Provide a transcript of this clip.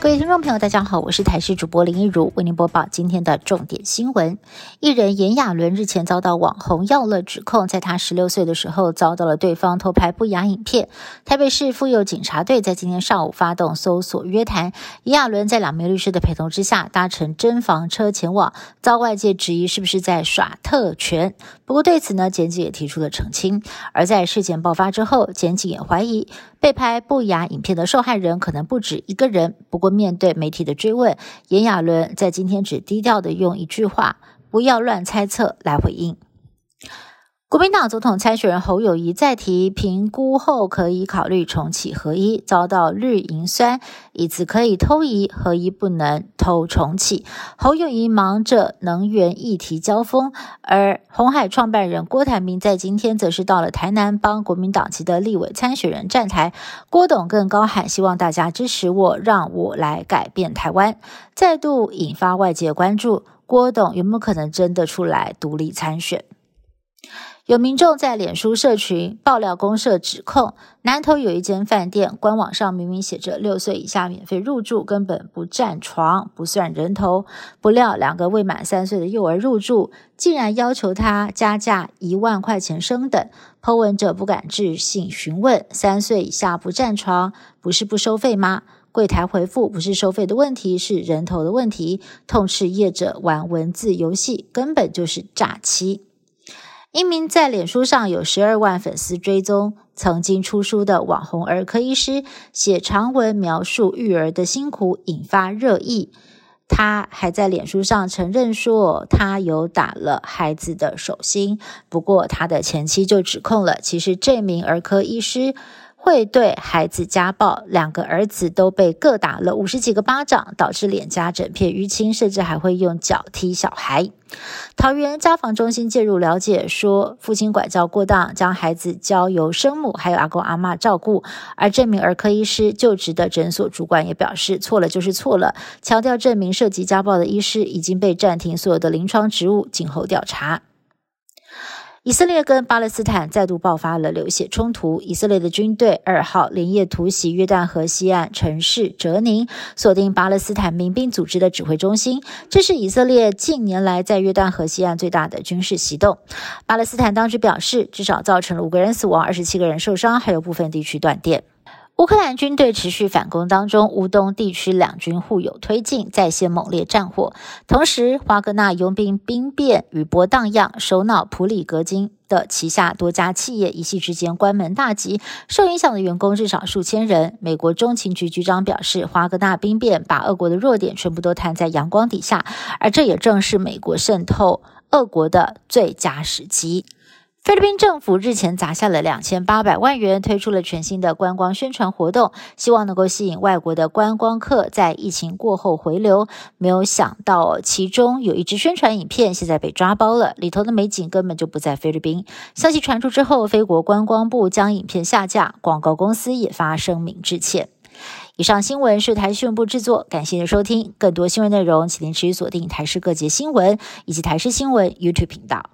各位听众朋友，大家好，我是台视主播林一如，为您播报今天的重点新闻。艺人炎亚纶日前遭到网红耀乐指控，在他十六岁的时候遭到了对方偷拍不雅影片。台北市妇幼警察队在今天上午发动搜索约谈，炎亚纶在两名律师的陪同之下搭乘侦房车前往，遭外界质疑是不是在耍特权。不过对此呢，检警也提出了澄清。而在事件爆发之后，检警也怀疑被拍不雅影片的受害人可能不止一个人。不过面对媒体的追问，炎亚纶在今天只低调的用一句话“不要乱猜测”来回应。国民党总统参选人侯友谊再提评估后可以考虑重启合一，遭到绿营酸，以此可以偷移合一，不能偷重启。侯友谊忙着能源议题交锋，而红海创办人郭台铭在今天则是到了台南帮国民党籍的立委参选人站台。郭董更高喊希望大家支持我，让我来改变台湾，再度引发外界关注。郭董有没有可能真的出来独立参选？有民众在脸书社群爆料公社指控，南投有一间饭店官网上明明写着六岁以下免费入住，根本不占床，不算人头。不料两个未满三岁的幼儿入住，竟然要求他加价一万块钱升等。抛文者不敢置信询问：三岁以下不占床，不是不收费吗？柜台回复：不是收费的问题，是人头的问题。痛斥业者玩文字游戏，根本就是诈欺。一名在脸书上有十二万粉丝追踪、曾经出书的网红儿科医师，写长文描述育儿的辛苦，引发热议。他还在脸书上承认说，他有打了孩子的手心。不过，他的前妻就指控了，其实这名儿科医师。会对孩子家暴，两个儿子都被各打了五十几个巴掌，导致脸颊整片淤青，甚至还会用脚踢小孩。桃园家访中心介入了解，说父亲管教过当，将孩子交由生母还有阿公阿妈照顾。而这名儿科医师就职的诊所主管也表示，错了就是错了，强调这名涉及家暴的医师已经被暂停所有的临床职务，静候调查。以色列跟巴勒斯坦再度爆发了流血冲突。以色列的军队二号连夜突袭约旦河西岸城市哲宁，锁定巴勒斯坦民兵组织的指挥中心。这是以色列近年来在约旦河西岸最大的军事行动。巴勒斯坦当局表示，至少造成了五个人死亡，二十七个人受伤，还有部分地区断电。乌克兰军队持续反攻当中，乌东地区两军互有推进，再现猛烈战火。同时，华格纳佣兵兵变与波荡漾，首脑普里格金的旗下多家企业一夕之间关门大吉，受影响的员工至少数千人。美国中情局局长表示，华格纳兵变把俄国的弱点全部都摊在阳光底下，而这也正是美国渗透俄国的最佳时机。菲律宾政府日前砸下了两千八百万元，推出了全新的观光宣传活动，希望能够吸引外国的观光客在疫情过后回流。没有想到，其中有一支宣传影片现在被抓包了，里头的美景根本就不在菲律宾。消息传出之后，菲国观光部将影片下架，广告公司也发声明致歉。以上新闻是台新闻部制作，感谢您的收听。更多新闻内容，请您持续锁定台视各节新闻以及台视新闻 YouTube 频道。